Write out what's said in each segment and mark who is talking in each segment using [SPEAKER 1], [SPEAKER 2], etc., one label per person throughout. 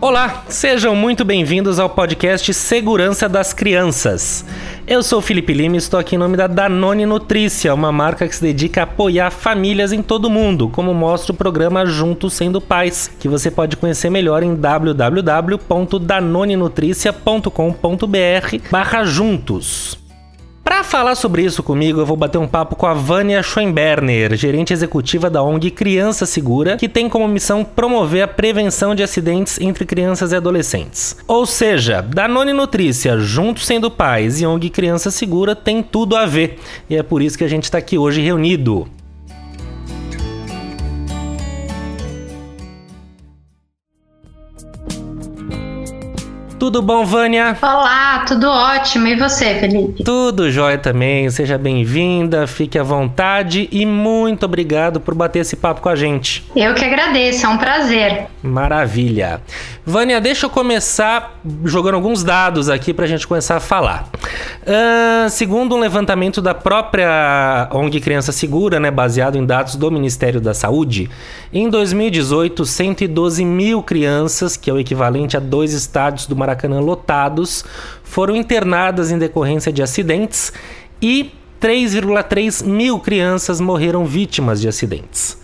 [SPEAKER 1] Olá, sejam muito bem-vindos ao podcast Segurança das Crianças. Eu sou Felipe Lima e estou aqui em nome da Danone Nutrícia, uma marca que se dedica a apoiar famílias em todo o mundo, como mostra o programa Juntos Sendo Pais, que você pode conhecer melhor em www.danonenutricia.com.br/juntos. Para falar sobre isso comigo, eu vou bater um papo com a Vânia Schoenberner, gerente executiva da ONG Criança Segura, que tem como missão promover a prevenção de acidentes entre crianças e adolescentes. Ou seja, Danone Nutrícia, junto sendo pais e ONG Criança Segura, tem tudo a ver. E é por isso que a gente está aqui hoje reunido. Tudo bom, Vânia?
[SPEAKER 2] Olá, tudo ótimo. E você, Felipe?
[SPEAKER 1] Tudo jóia também. Seja bem-vinda, fique à vontade e muito obrigado por bater esse papo com a gente.
[SPEAKER 2] Eu que agradeço, é um prazer.
[SPEAKER 1] Maravilha. Vânia, deixa eu começar jogando alguns dados aqui para a gente começar a falar. Uh, segundo um levantamento da própria ONG Criança Segura, né, baseado em dados do Ministério da Saúde, em 2018, 112 mil crianças, que é o equivalente a dois estádios do Maracanã, Maracanã lotados foram internadas em decorrência de acidentes e 3,3 mil crianças morreram vítimas de acidentes.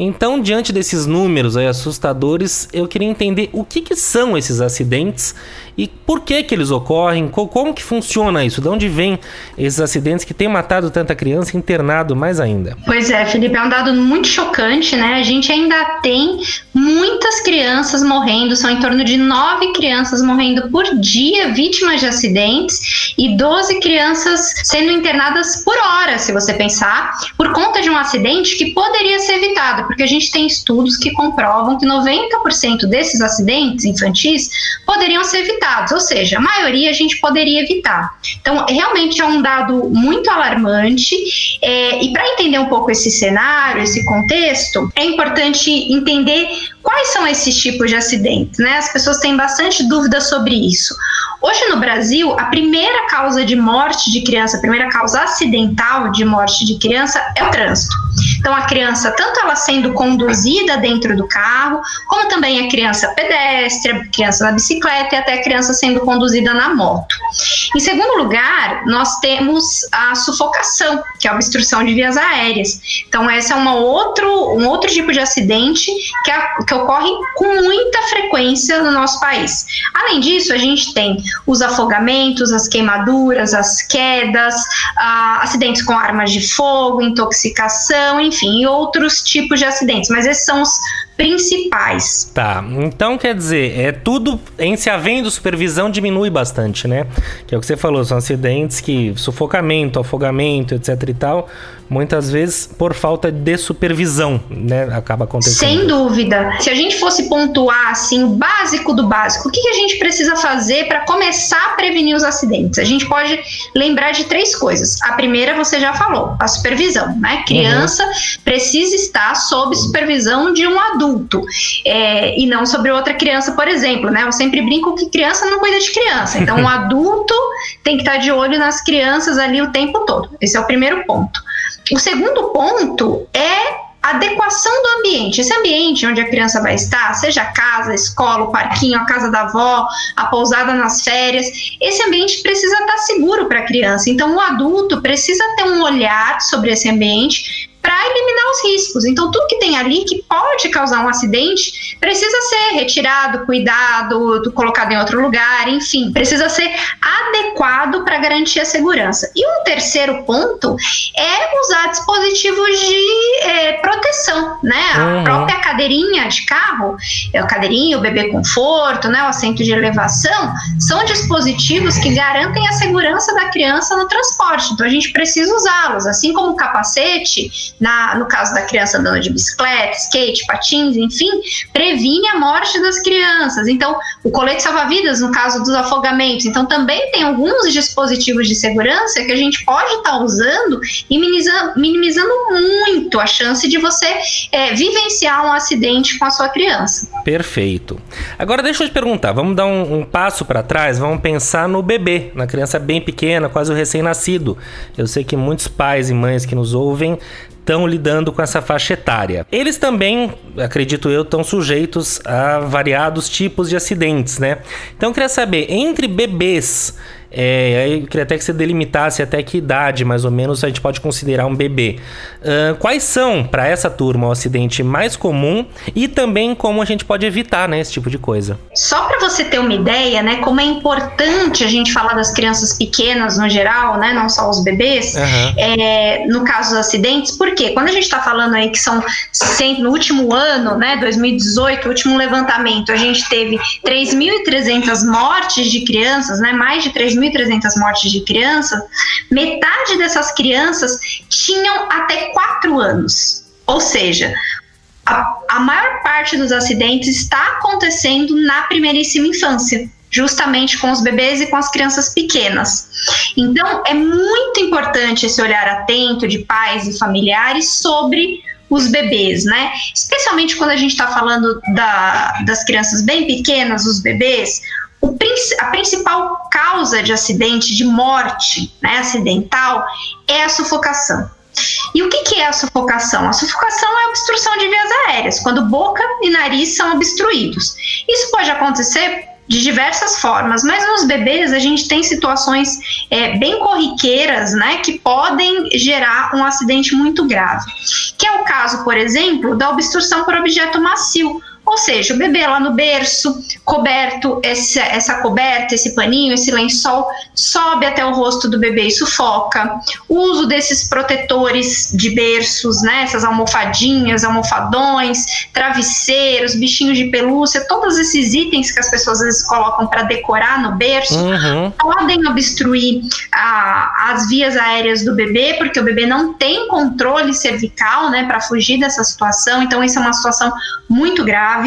[SPEAKER 1] Então, diante desses números aí assustadores, eu queria entender o que, que são esses acidentes e por que que eles ocorrem? Como que funciona isso? De onde vêm esses acidentes que têm matado tanta criança internado mais ainda?
[SPEAKER 2] Pois é, Felipe, é um dado muito chocante, né? A gente ainda tem muitas crianças morrendo, são em torno de nove crianças morrendo por dia vítimas de acidentes e 12 crianças sendo internadas por hora, se você pensar, por conta de um acidente que poderia ser evitado, porque a gente tem estudos que comprovam que 90% desses acidentes infantis poderiam ser evitados ou seja, a maioria a gente poderia evitar. Então, realmente é um dado muito alarmante. É, e para entender um pouco esse cenário, esse contexto, é importante entender quais são esses tipos de acidentes, né? As pessoas têm bastante dúvida sobre isso. Hoje no Brasil, a primeira causa de morte de criança, a primeira causa acidental de morte de criança é o trânsito. Então, a criança, tanto ela sendo conduzida dentro do carro, como também a criança pedestre, a criança na bicicleta e até a criança sendo conduzida na moto. Em segundo lugar, nós temos a sufocação, que é a obstrução de vias aéreas. Então, esse é uma outro, um outro tipo de acidente que, a, que ocorre com muita frequência no nosso país. Além disso, a gente tem os afogamentos, as queimaduras, as quedas, ah, acidentes com armas de fogo, intoxicação, enfim, outros tipos de acidentes. Mas esses são os principais.
[SPEAKER 1] Tá, então quer dizer, é tudo em se havendo supervisão diminui bastante, né? Que é o que você falou, são acidentes que sufocamento, afogamento, etc e tal, muitas vezes por falta de supervisão, né, acaba acontecendo.
[SPEAKER 2] Sem dúvida. Se a gente fosse pontuar assim o básico do básico, o que, que a gente precisa fazer para começar a prevenir os acidentes? A gente pode lembrar de três coisas. A primeira você já falou, a supervisão, né? Criança uhum. precisa estar sob supervisão de um adulto adulto é, e não sobre outra criança, por exemplo, né? Eu sempre brinco que criança não cuida de criança, então um adulto tem que estar de olho nas crianças ali o tempo todo. Esse é o primeiro ponto. O segundo ponto é adequação do ambiente. Esse ambiente onde a criança vai estar, seja a casa, a escola, o parquinho, a casa da avó, a pousada nas férias, esse ambiente precisa estar seguro para a criança. Então, o adulto precisa ter um olhar sobre esse ambiente para eliminar os riscos. Então, tudo que tem ali que pode causar um acidente precisa ser retirado, cuidado, colocado em outro lugar, enfim, precisa ser adequado para garantir a segurança. E um terceiro ponto é usar dispositivos de é, proteção, né? Uhum. A própria cadeirinha de carro, é o cadeirinho, o bebê conforto, né? O assento de elevação, são dispositivos que garantem a segurança da criança no transporte. Então, a gente precisa usá-los, assim como o capacete na, no caso da criança andando de bicicleta, skate, patins, enfim, previne a morte das crianças. Então, o colete salva-vidas, no caso dos afogamentos, então também tem alguns dispositivos de segurança que a gente pode estar tá usando e minimizando, minimizando muito a chance de você é, vivenciar um acidente com a sua criança.
[SPEAKER 1] Perfeito. Agora deixa eu te perguntar, vamos dar um, um passo para trás, vamos pensar no bebê, na criança bem pequena, quase o recém-nascido. Eu sei que muitos pais e mães que nos ouvem estão lidando com essa faixa etária. Eles também, acredito eu, estão sujeitos a variados tipos de acidentes, né? Então eu queria saber, entre bebês é, eu queria até que você delimitasse até que idade, mais ou menos, a gente pode considerar um bebê. Uh, quais são, para essa turma, o acidente mais comum e também como a gente pode evitar né, esse tipo de coisa?
[SPEAKER 2] Só para você ter uma ideia, né, como é importante a gente falar das crianças pequenas no geral, né, não só os bebês, uhum. é, no caso dos acidentes, porque quando a gente está falando aí que são no último ano, né, 2018, último levantamento, a gente teve 3.300 mortes de crianças, né, mais de 3 2.300 mortes de crianças, metade dessas crianças tinham até 4 anos. Ou seja, a, a maior parte dos acidentes está acontecendo na primeiríssima infância justamente com os bebês e com as crianças pequenas. Então, é muito importante esse olhar atento de pais e familiares sobre os bebês, né? Especialmente quando a gente está falando da, das crianças bem pequenas, os bebês, o, a principal causa de acidente, de morte né, acidental, é a sufocação. E o que, que, é a sufocação? A sufocação é a obstrução de vias aéreas, quando boca e nariz são obstruídos. Isso pode acontecer de diversas formas, mas nos bebês a gente tem situações é, bem corriqueiras, né, que podem gerar um acidente muito grave. Que é o caso, por exemplo, da obstrução por objeto macio, ou seja, o bebê lá no berço, coberto, esse, essa coberta, esse paninho, esse lençol, sobe até o rosto do bebê e sufoca. O uso desses protetores de berços, né, essas almofadinhas, almofadões, travesseiros, bichinhos de pelúcia, todos esses itens que as pessoas às vezes colocam para decorar no berço, uhum. podem obstruir a, as vias aéreas do bebê, porque o bebê não tem controle cervical, né, para fugir dessa situação. Então, isso é uma situação muito grave.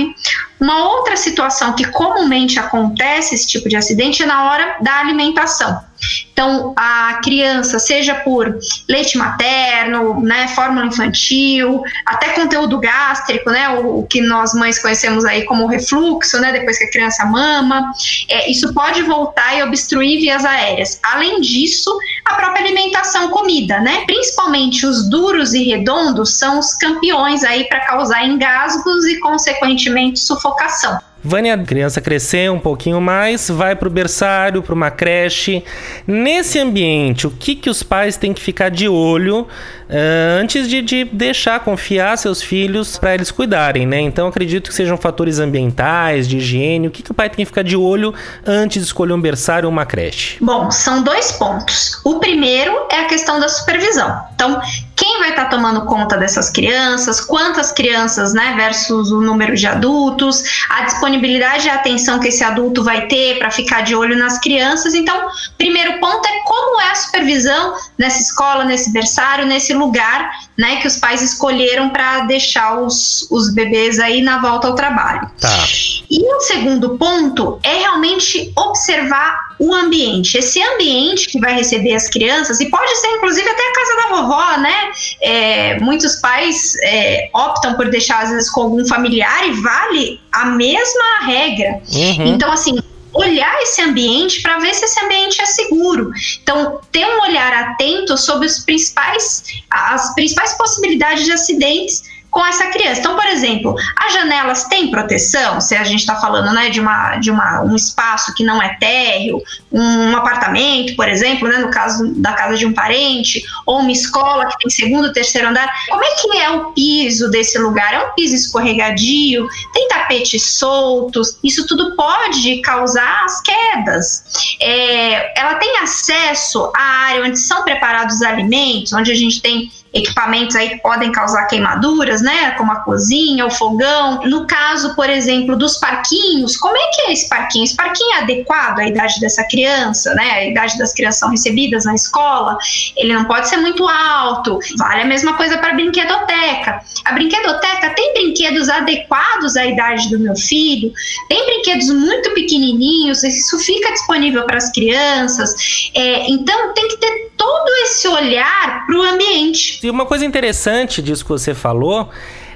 [SPEAKER 2] Uma outra situação que comumente acontece esse tipo de acidente é na hora da alimentação. Então, a criança, seja por leite materno, né, fórmula infantil, até conteúdo gástrico, né, o, o, que nós mães conhecemos aí como refluxo, né, depois que a criança mama, é, isso pode voltar e obstruir vias aéreas. Além disso, a própria alimentação, comida, né, principalmente os duros e redondos são os campeões aí para causar engasgos e, consequentemente, sufocação.
[SPEAKER 1] Vânia, criança crescer um pouquinho mais, vai para o berçário, para uma creche. Nesse ambiente, o que, que os pais têm que ficar de olho antes de, de, deixar confiar seus filhos para eles cuidarem, né? Então acredito que sejam fatores ambientais, de higiene. O que, que o pai tem que ficar de olho antes de escolher um berçário ou uma creche?
[SPEAKER 2] Bom, são dois pontos. O primeiro é a questão da supervisão. Então, quem vai estar tá tomando conta dessas crianças, quantas crianças, né, versus o número de adultos, a disponibilidade e a atenção que esse adulto vai ter para ficar de olho nas crianças. Então, primeiro ponto é como é a supervisão nessa escola, nesse berçário, nesse né, que os pais escolheram para deixar os, os bebês aí na volta ao trabalho. Tá. E o segundo ponto é realmente observar o ambiente. Esse ambiente que vai receber as crianças, e pode ser inclusive até a casa da vovó, né? É, muitos pais é, optam por deixar às vezes com algum familiar e vale a mesma regra. Uhum. Então, assim, olhar esse ambiente para ver se esse ambiente é seguro. Então, ter um olhar atento sobre os principais, as principais possibilidades de acidentes com essa criança. Então, por exemplo, as janelas têm proteção, se a gente está falando né, de, uma, de uma, um espaço que não é térreo, um apartamento, por exemplo, né, no caso da casa de um parente, ou uma escola que tem segundo, terceiro andar. Como é que é o piso desse lugar? É um piso escorregadio? Tem tapetes soltos? Isso tudo pode causar as quedas. É, ela tem acesso à área onde são preparados os alimentos, onde a gente tem equipamentos aí que podem causar queimaduras, né, como a cozinha, o fogão. No caso, por exemplo, dos parquinhos, como é que é esse parquinho? Esse parquinho é adequado à idade dessa criança, né? A idade das crianças são recebidas na escola, ele não pode ser muito alto. Vale a mesma coisa para a brinquedoteca. A brinquedoteca tem brinquedos adequados à idade do meu filho, tem brinquedos muito pequenininhos, isso fica disponível para as crianças. É, então, tem que ter todo olhar para o ambiente.
[SPEAKER 1] E uma coisa interessante disso que você falou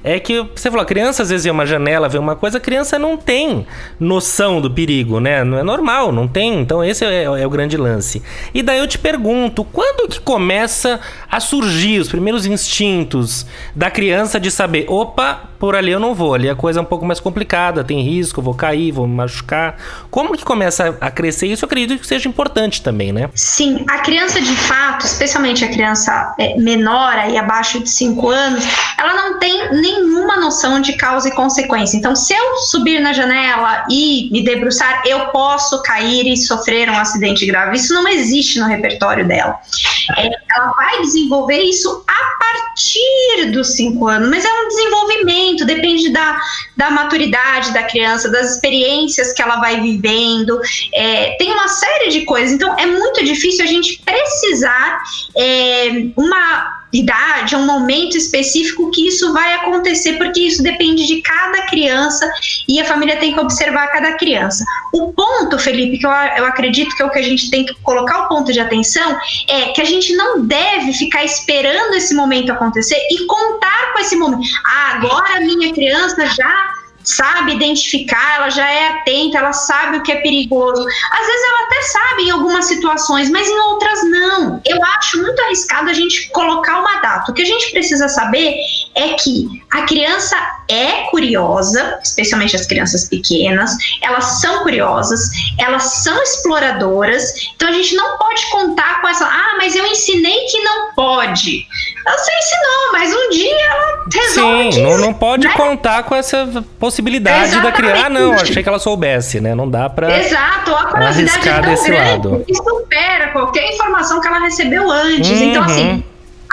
[SPEAKER 1] é que você falou, a criança às vezes vê uma janela, vê uma coisa, a criança não tem noção do perigo, né? Não é normal, não tem. Então esse é, é o grande lance. E daí eu te pergunto, quando que começa a surgir os primeiros instintos da criança de saber, opa, por ali eu não vou, ali a coisa é um pouco mais complicada, tem risco, vou cair, vou me machucar. Como que começa a crescer? Isso eu acredito que seja importante também, né?
[SPEAKER 2] Sim, a criança de fato, especialmente a criança é, menor, aí abaixo de 5 anos, ela não tem nenhuma noção de causa e consequência. Então, se eu subir na janela e me debruçar, eu posso cair e sofrer um acidente grave. Isso não existe no repertório dela. É, ela vai desenvolver isso a partir dos 5 anos, mas é um desenvolvimento depende da, da maturidade da criança, das experiências que ela vai vivendo, é, tem uma série de coisas. Então, é muito difícil a gente precisar é, uma idade, um momento específico que isso vai acontecer, porque isso depende de cada criança e a família tem que observar cada criança. O ponto, Felipe, que eu, eu acredito que é o que a gente tem que colocar o ponto de atenção, é que a gente não deve ficar esperando esse momento acontecer e contar com esse momento. Ah, agora a minha criança já sabe identificar, ela já é atenta, ela sabe o que é perigoso. Às vezes ela até sabe em algumas situações, mas em outras não. Eu acho muito arriscado a gente data. O que a gente precisa saber é que a criança é curiosa, especialmente as crianças pequenas, elas são curiosas, elas são exploradoras, então a gente não pode contar com essa, ah, mas eu ensinei que não pode. Você ensinou, mas um dia ela resolve.
[SPEAKER 1] Sim, não, não pode né? contar com essa possibilidade Exatamente. da criança. Ah, não, achei que ela soubesse, né? Não dá pra.
[SPEAKER 2] Exato, a curiosidade é tão grande lado. que supera qualquer informação que ela recebeu antes. Uhum. Então, assim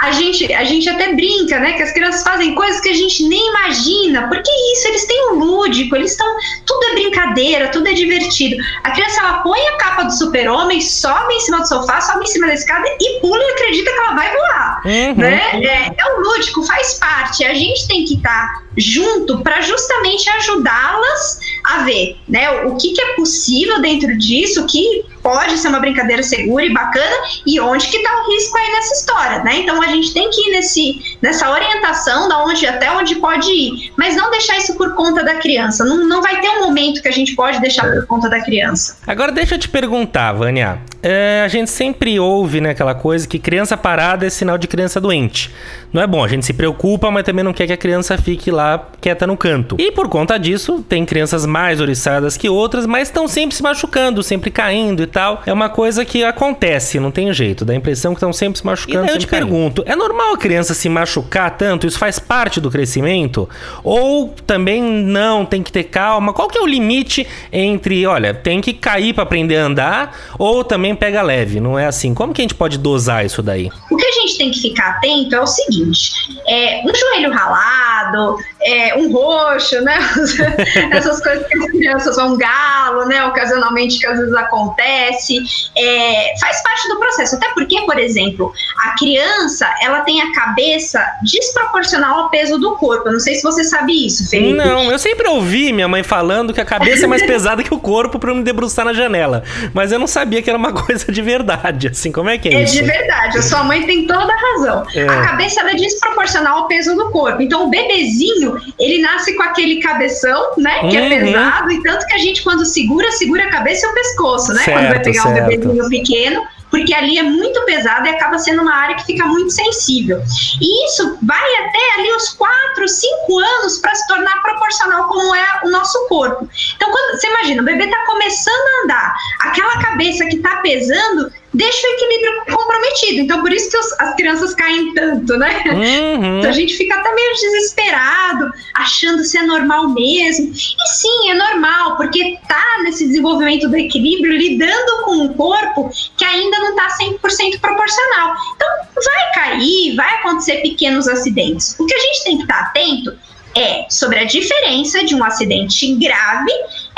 [SPEAKER 2] a gente, a gente até brinca, né? Que as crianças fazem coisas que a gente nem imagina. Porque isso, eles têm um lúdico, eles estão. Tudo é brincadeira, tudo é divertido. A criança ela põe a capa do super-homem, sobe em cima do sofá, sobe em cima da escada e pula e acredita que ela vai voar. Uhum. Né? É, é um lúdico, faz parte. A gente tem que estar tá junto para justamente ajudá-las a ver né, o que, que é possível dentro disso, o que pode ser uma brincadeira segura e bacana e onde que está o risco aí nessa história, né? Então a gente tem que ir nesse, nessa orientação da onde até onde pode ir, mas não deixar isso por conta da criança. Não, não vai ter um momento que a gente pode deixar por conta da criança.
[SPEAKER 1] Agora deixa eu te perguntar, Vânia. É, a gente sempre ouve né, aquela coisa que criança parada é sinal de criança doente. Não é bom, a gente se preocupa, mas também não quer que a criança fique lá quieta no canto. E por conta disso, tem crianças mais oriçadas que outras, mas estão sempre se machucando, sempre caindo e tal. É uma coisa que acontece, não tem jeito. Dá a impressão que estão sempre se machucando. E daí eu te caindo. pergunto: é normal a criança se machucar tanto? Isso faz parte do crescimento? Ou também não, tem que ter calma? Qual que é o limite entre, olha, tem que cair para aprender a andar, ou também pega leve, não é assim? Como que a gente pode dosar isso daí?
[SPEAKER 2] O que a gente tem que ficar atento é o seguinte: é, um joelho ralado, é, um roxo, né? Essas coisas que as crianças vão galo, né? Ocasionalmente que às vezes acontece, é, faz parte do processo. Até porque, por exemplo, a criança ela tem a cabeça desproporcional ao peso do corpo. Eu não sei se você sabe isso, Felipe.
[SPEAKER 1] Não, eu sempre ouvi minha mãe falando que a cabeça é mais pesada que o corpo para me debruçar na janela. Mas eu não sabia que era uma coisa de verdade, assim, como é que é,
[SPEAKER 2] é
[SPEAKER 1] isso?
[SPEAKER 2] É de verdade, a sua mãe tem toda a razão. É. A cabeça é desproporcional ao peso do corpo. Então o bebezinho ele nasce com aquele cabeção, né? Que é uhum. é pesado, e tanto que a gente, quando segura, segura a cabeça e o pescoço, né?
[SPEAKER 1] Certo,
[SPEAKER 2] quando vai pegar
[SPEAKER 1] certo.
[SPEAKER 2] um bebezinho pequeno porque ali é muito pesado e acaba sendo uma área que fica muito sensível. E isso vai até ali os 4, 5 anos para se tornar proporcional como é o nosso corpo. Então, quando você imagina, o bebê está começando a andar, aquela cabeça que está pesando deixa o equilíbrio comprometido. Então, por isso que os, as crianças caem tanto, né? Uhum. Então, a gente fica até meio desesperado, achando se é normal mesmo. E sim, é normal, porque tá nesse desenvolvimento do equilíbrio, lidando com um corpo que ainda não tá 100% proporcional. Então, vai cair, vai acontecer pequenos acidentes. O que a gente tem que estar tá atento é sobre a diferença de um acidente grave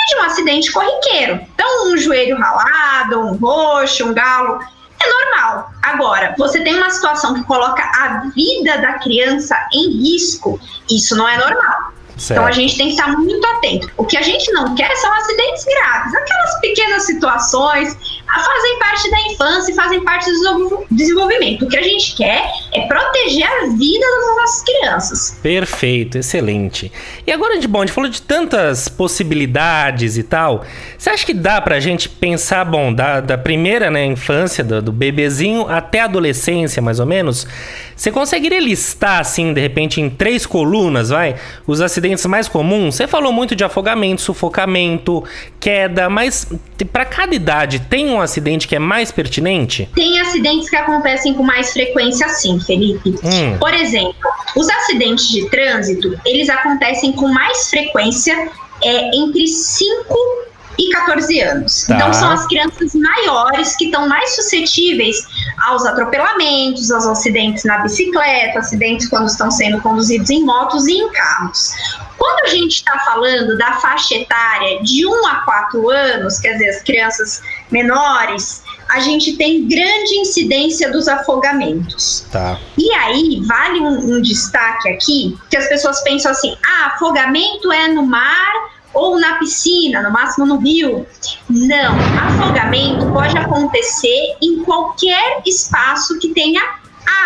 [SPEAKER 2] de um acidente corriqueiro. Então, um joelho ralado, um roxo, um galo, é normal. Agora, você tem uma situação que coloca a vida da criança em risco, isso não é normal. Certo. Então a gente tem que estar muito atento. O que a gente não quer são acidentes graves, aquelas pequenas situações. Fazem parte da infância e fazem parte do desenvolvimento. O que a gente quer é proteger a vida das nossas crianças.
[SPEAKER 1] Perfeito, excelente. E agora, de bom, a gente falou de tantas possibilidades e tal. Você acha que dá pra gente pensar, bom, da, da primeira né, infância, do, do bebezinho até a adolescência, mais ou menos? Você conseguiria listar, assim, de repente, em três colunas, vai? Os acidentes mais comuns? Você falou muito de afogamento, sufocamento, queda, mas para cada idade tem um acidente que é mais pertinente?
[SPEAKER 2] Tem acidentes que acontecem com mais frequência, sim, Felipe. Hum. Por exemplo, os acidentes de trânsito, eles acontecem com mais frequência é, entre 5 e 14 anos. Tá. Então são as crianças maiores que estão mais suscetíveis aos atropelamentos, aos acidentes na bicicleta, acidentes quando estão sendo conduzidos em motos e em carros. Quando a gente está falando da faixa etária de 1 a 4 anos, quer dizer, as crianças menores, a gente tem grande incidência dos afogamentos.
[SPEAKER 1] Tá.
[SPEAKER 2] E aí, vale um, um destaque aqui, que as pessoas pensam assim, ah, afogamento é no mar ou na piscina, no máximo no rio. Não, afogamento pode acontecer em qualquer espaço que tenha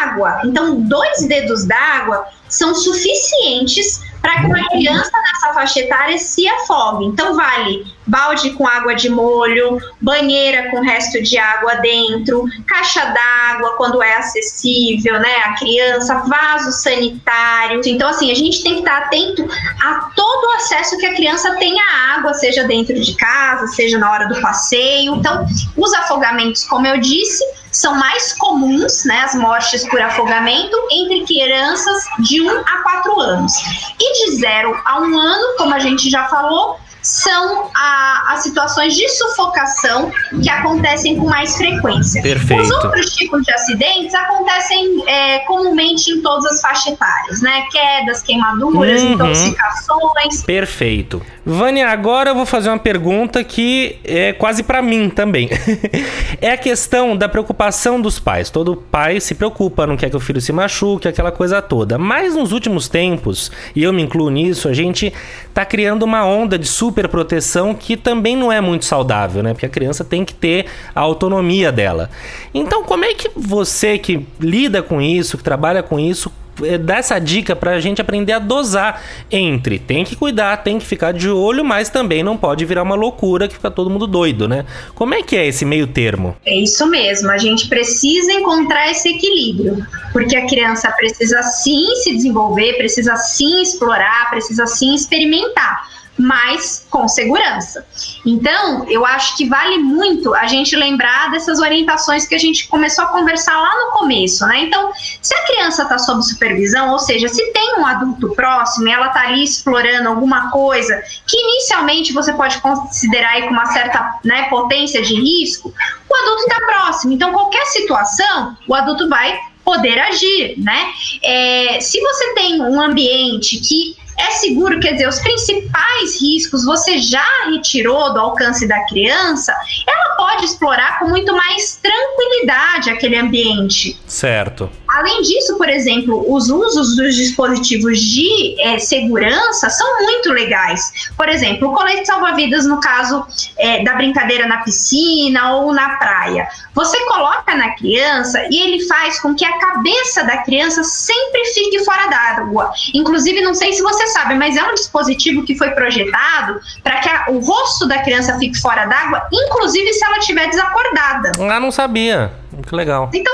[SPEAKER 2] água. Então, dois dedos d'água são suficientes para que uma criança nessa faixa etária se afogue. Então, vale balde com água de molho, banheira com resto de água dentro, caixa d'água quando é acessível, né? A criança, vaso sanitário. Então, assim, a gente tem que estar atento a todo o acesso que a criança tenha à água, seja dentro de casa, seja na hora do passeio. Então, os afogamentos, como eu disse, são mais comuns, né, as mortes por afogamento, entre crianças de 1 a 4 anos. E de 0 a 1 ano, como a gente já falou, são a, as situações de sufocação que acontecem com mais frequência.
[SPEAKER 1] Perfeito.
[SPEAKER 2] Os outros tipos de acidentes acontecem é, comumente em todas as faixas etárias, né? Quedas, queimaduras, uhum. intoxicações.
[SPEAKER 1] Perfeito. Vânia, agora eu vou fazer uma pergunta que é quase para mim também. é a questão da preocupação dos pais. Todo pai se preocupa, não quer que o filho se machuque, aquela coisa toda. Mas nos últimos tempos, e eu me incluo nisso, a gente tá criando uma onda de super proteção que também não é muito saudável, né? Porque a criança tem que ter a autonomia dela. Então, como é que você que lida com isso, que trabalha com isso, é, dá essa dica pra gente aprender a dosar entre tem que cuidar, tem que ficar de olho, mas também não pode virar uma loucura que fica todo mundo doido, né? Como é que é esse meio termo?
[SPEAKER 2] É isso mesmo, a gente precisa encontrar esse equilíbrio, porque a criança precisa sim se desenvolver, precisa sim explorar, precisa sim experimentar mas com segurança. Então, eu acho que vale muito a gente lembrar dessas orientações que a gente começou a conversar lá no começo, né? Então, se a criança está sob supervisão, ou seja, se tem um adulto próximo e ela está ali explorando alguma coisa que inicialmente você pode considerar aí com uma certa né, potência de risco, o adulto está próximo. Então, qualquer situação, o adulto vai poder agir, né? É, se você tem um ambiente que é seguro, quer dizer, os principais riscos você já retirou do alcance da criança, ela pode explorar com muito mais tranquilidade aquele ambiente.
[SPEAKER 1] Certo.
[SPEAKER 2] Além disso, por exemplo, os usos dos dispositivos de é, segurança são muito legais. Por exemplo, o colete salva-vidas no caso é, da brincadeira na piscina ou na praia. Você coloca na criança e ele faz com que a cabeça da criança sempre fique fora d'água. Inclusive, não sei se você sabe, mas é um dispositivo que foi projetado para que a, o rosto da criança fique fora d'água, inclusive se ela estiver desacordada.
[SPEAKER 1] Ah, não sabia. Que legal.
[SPEAKER 2] Então,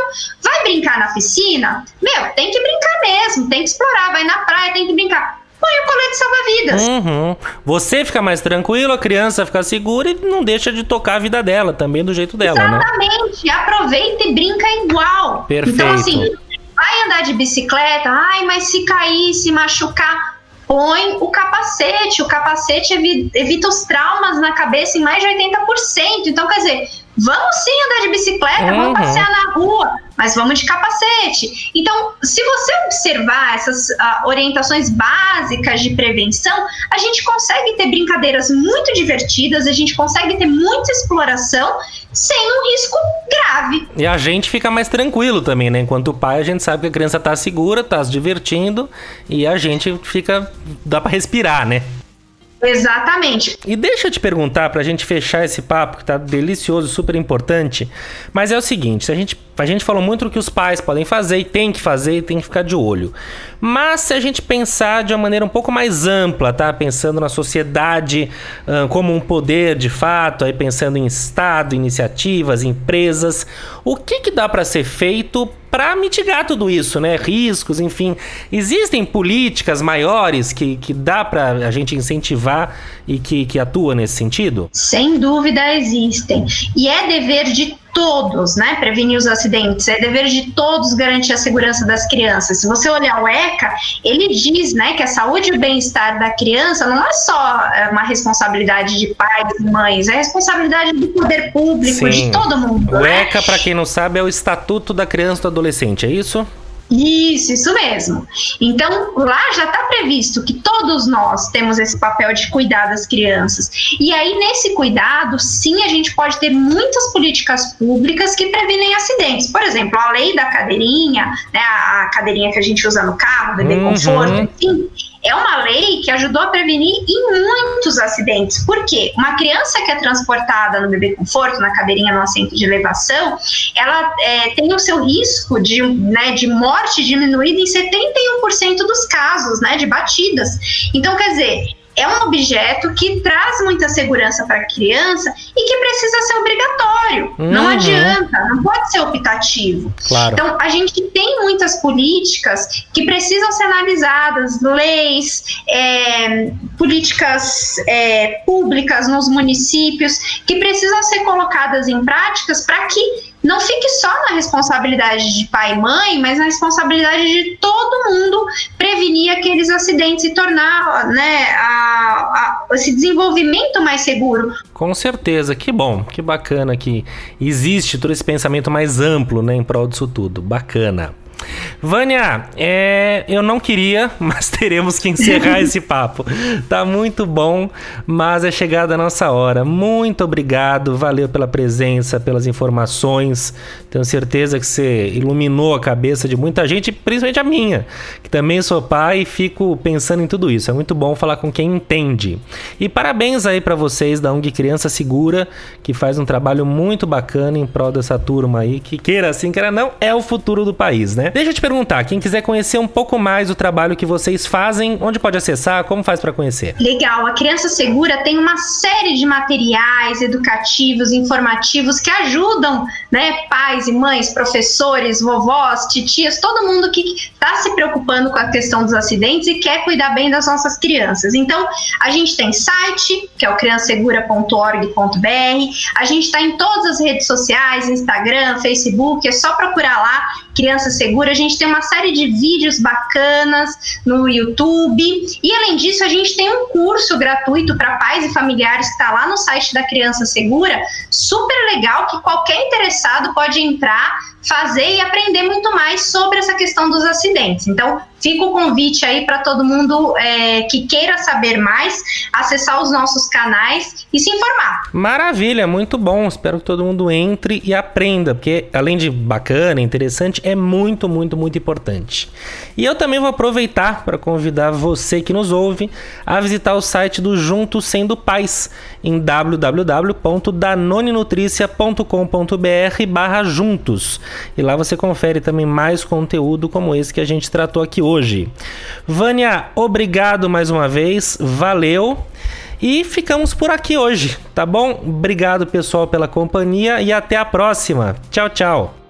[SPEAKER 2] brincar na piscina? Meu, tem que brincar mesmo, tem que explorar, vai na praia, tem que brincar. Põe o colete salva-vidas.
[SPEAKER 1] Uhum. Você fica mais tranquilo, a criança fica segura e não deixa de tocar a vida dela, também do jeito dela,
[SPEAKER 2] Exatamente. né? Exatamente. Aproveita e brinca igual.
[SPEAKER 1] Perfeito.
[SPEAKER 2] Então, assim, vai andar de bicicleta, ai, mas se cair, se machucar, põe o capacete. O capacete evita os traumas na cabeça em mais de 80%. Então, quer dizer, Vamos sim andar de bicicleta, uhum. vamos passear na rua, mas vamos de capacete. Então, se você observar essas uh, orientações básicas de prevenção, a gente consegue ter brincadeiras muito divertidas, a gente consegue ter muita exploração sem um risco grave.
[SPEAKER 1] E a gente fica mais tranquilo também, né? Enquanto o pai, a gente sabe que a criança tá segura, tá se divertindo e a gente fica. dá para respirar, né?
[SPEAKER 2] Exatamente.
[SPEAKER 1] E deixa eu te perguntar pra gente fechar esse papo que tá delicioso, super importante. Mas é o seguinte, a gente, a gente falou muito do que os pais podem fazer e tem que fazer e tem que ficar de olho. Mas se a gente pensar de uma maneira um pouco mais ampla, tá? Pensando na sociedade uh, como um poder de fato, aí pensando em Estado, iniciativas, empresas, o que, que dá para ser feito para mitigar tudo isso, né? Riscos, enfim. Existem políticas maiores que, que dá para a gente incentivar e que, que atua nesse sentido?
[SPEAKER 2] Sem dúvida existem. E é dever de todos, né, prevenir os acidentes, é dever de todos garantir a segurança das crianças. Se você olhar o ECA, ele diz, né, que a saúde e o bem-estar da criança não é só é, uma responsabilidade de pais e mães, é responsabilidade do poder público, Sim. de todo mundo.
[SPEAKER 1] O né? ECA, para quem não sabe, é o Estatuto da Criança e do Adolescente, é isso?
[SPEAKER 2] Isso, isso mesmo. Então, lá já está previsto que todos nós temos esse papel de cuidar das crianças. E aí, nesse cuidado, sim, a gente pode ter muitas políticas públicas que previnem acidentes. Por exemplo, a lei da cadeirinha, né, a cadeirinha que a gente usa no carro, bebê uhum. conforto, enfim é uma lei que ajudou a prevenir em muitos acidentes. Por quê? Uma criança que é transportada no bebê conforto, na cadeirinha no assento de elevação, ela é, tem o seu risco de, né, de morte diminuído em 71% dos casos, né, de batidas. Então, quer dizer, é um objeto que traz muita segurança para a criança e que precisa ser obrigatório. Uhum. Não adianta, não pode ser optativo.
[SPEAKER 1] Claro.
[SPEAKER 2] Então, a gente tem muitas políticas que precisam ser analisadas, leis, é, políticas é, públicas nos municípios, que precisam ser colocadas em práticas para que não fique só na responsabilidade de pai e mãe, mas na responsabilidade de todo mundo prevenir aqueles acidentes e tornar né, a, a, esse desenvolvimento mais seguro.
[SPEAKER 1] Com certeza, que bom, que bacana que existe todo esse pensamento mais amplo né, em prol disso tudo. Bacana. Vânia, é, eu não queria, mas teremos que encerrar esse papo. Tá muito bom, mas é chegada a nossa hora. Muito obrigado, valeu pela presença, pelas informações. Tenho certeza que você iluminou a cabeça de muita gente, principalmente a minha, que também sou pai e fico pensando em tudo isso. É muito bom falar com quem entende. E parabéns aí para vocês da ONG Criança Segura, que faz um trabalho muito bacana em prol dessa turma aí, que queira assim, queira não, é o futuro do país, né? Deixa eu te perguntar, quem quiser conhecer um pouco mais do trabalho que vocês fazem, onde pode acessar? Como faz para conhecer?
[SPEAKER 2] Legal, a Criança Segura tem uma série de materiais educativos, informativos que ajudam, né, pais e mães, professores, vovós, titias, todo mundo que está se preocupando com a questão dos acidentes e quer cuidar bem das nossas crianças. Então, a gente tem site, que é o criançasegura.org.br, a gente está em todas as redes sociais, Instagram, Facebook, é só procurar lá Criança Segura. A gente tem uma série de vídeos bacanas no YouTube. E além disso, a gente tem um curso gratuito para pais e familiares que está lá no site da Criança Segura, super legal que qualquer interessado pode entrar fazer e aprender muito mais sobre essa questão dos acidentes. Então, fica o convite aí para todo mundo é, que queira saber mais, acessar os nossos canais e se informar.
[SPEAKER 1] Maravilha, muito bom. Espero que todo mundo entre e aprenda, porque além de bacana, interessante, é muito, muito, muito importante. E eu também vou aproveitar para convidar você que nos ouve a visitar o site do Juntos Sendo Pais em www.danonenutricia.com.br/juntos. E lá você confere também mais conteúdo como esse que a gente tratou aqui hoje. Vânia, obrigado mais uma vez, valeu. E ficamos por aqui hoje, tá bom? Obrigado pessoal pela companhia e até a próxima. Tchau, tchau.